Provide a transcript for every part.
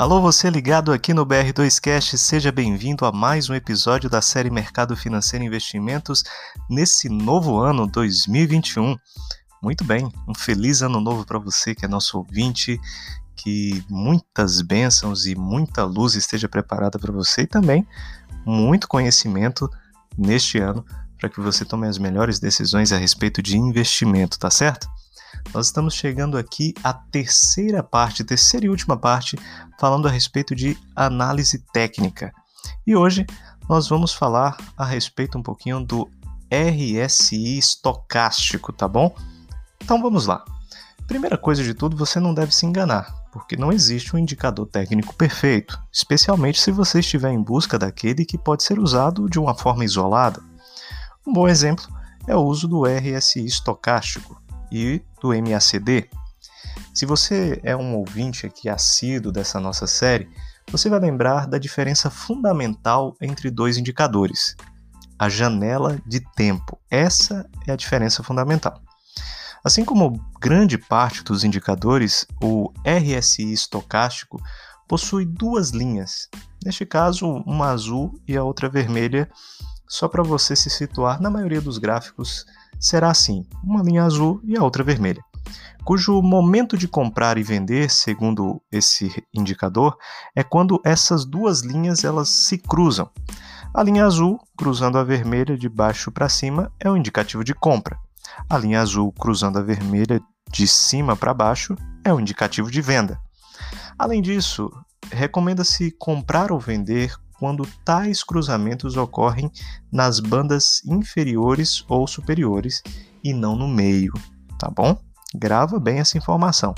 Alô, você ligado aqui no BR2Cast, seja bem-vindo a mais um episódio da série Mercado Financeiro e Investimentos nesse novo ano 2021. Muito bem, um feliz ano novo para você que é nosso ouvinte, que muitas bênçãos e muita luz esteja preparada para você e também muito conhecimento neste ano para que você tome as melhores decisões a respeito de investimento, tá certo? Nós estamos chegando aqui à terceira parte, terceira e última parte, falando a respeito de análise técnica. E hoje nós vamos falar a respeito um pouquinho do RSI estocástico, tá bom? Então vamos lá. Primeira coisa de tudo, você não deve se enganar, porque não existe um indicador técnico perfeito, especialmente se você estiver em busca daquele que pode ser usado de uma forma isolada. Um bom exemplo é o uso do RSI estocástico, e do MACD. Se você é um ouvinte aqui assíduo dessa nossa série, você vai lembrar da diferença fundamental entre dois indicadores: a janela de tempo. Essa é a diferença fundamental. Assim como grande parte dos indicadores, o RSI estocástico possui duas linhas, neste caso, uma azul e a outra vermelha, só para você se situar na maioria dos gráficos será assim: uma linha azul e a outra vermelha, cujo momento de comprar e vender, segundo esse indicador, é quando essas duas linhas elas se cruzam. A linha azul cruzando a vermelha de baixo para cima é o indicativo de compra. A linha azul cruzando a vermelha de cima para baixo é o indicativo de venda. Além disso, recomenda-se comprar ou vender quando tais cruzamentos ocorrem nas bandas inferiores ou superiores e não no meio, tá bom? Grava bem essa informação.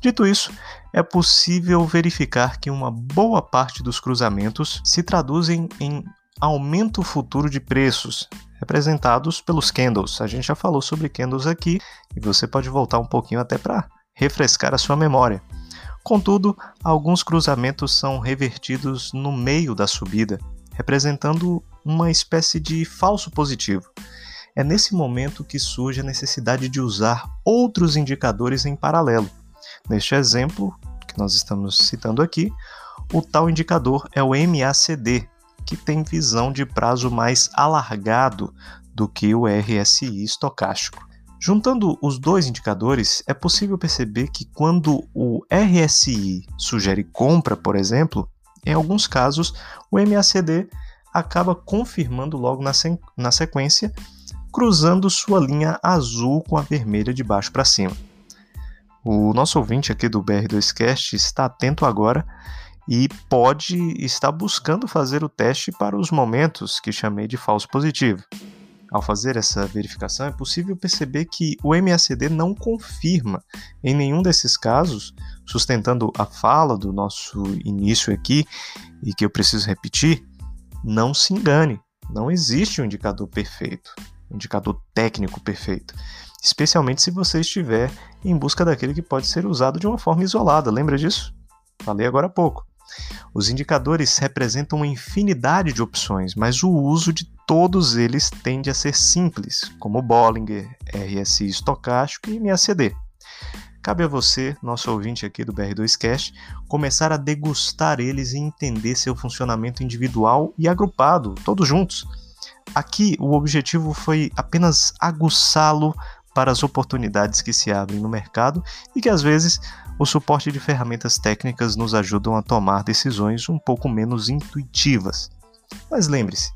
Dito isso, é possível verificar que uma boa parte dos cruzamentos se traduzem em aumento futuro de preços, representados pelos candles. A gente já falou sobre candles aqui e você pode voltar um pouquinho até para refrescar a sua memória. Contudo, alguns cruzamentos são revertidos no meio da subida, representando uma espécie de falso positivo. É nesse momento que surge a necessidade de usar outros indicadores em paralelo. Neste exemplo que nós estamos citando aqui, o tal indicador é o MACD, que tem visão de prazo mais alargado do que o RSI estocástico. Juntando os dois indicadores, é possível perceber que quando o RSI sugere compra, por exemplo, em alguns casos o MACD acaba confirmando logo na, sequência, cruzando sua linha azul com a vermelha de baixo para cima. O nosso ouvinte aqui do BR2Cast está atento agora e pode estar buscando fazer o teste para os momentos que chamei de falso positivo. Ao fazer essa verificação, é possível perceber que o MACD não confirma em nenhum desses casos, sustentando a fala do nosso início aqui e que eu preciso repetir, não se engane, não existe um indicador perfeito, um indicador técnico perfeito, especialmente se você estiver em busca daquele que pode ser usado de uma forma isolada. Lembra disso? Falei agora há pouco. Os indicadores representam uma infinidade de opções, mas o uso de todos eles tende a ser simples, como Bollinger, RSI estocástico e MACD. Cabe a você, nosso ouvinte aqui do BR2Cast, começar a degustar eles e entender seu funcionamento individual e agrupado, todos juntos. Aqui, o objetivo foi apenas aguçá-lo para as oportunidades que se abrem no mercado e que às vezes o suporte de ferramentas técnicas nos ajudam a tomar decisões um pouco menos intuitivas. Mas lembre-se,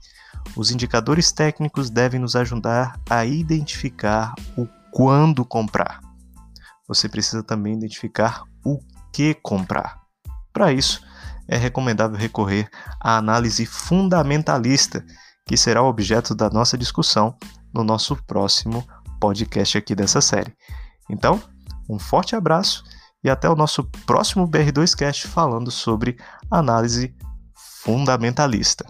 os indicadores técnicos devem nos ajudar a identificar o quando comprar. Você precisa também identificar o que comprar. Para isso, é recomendável recorrer à análise fundamentalista, que será o objeto da nossa discussão no nosso próximo podcast aqui dessa série. Então, um forte abraço e até o nosso próximo BR2Cast falando sobre análise fundamentalista.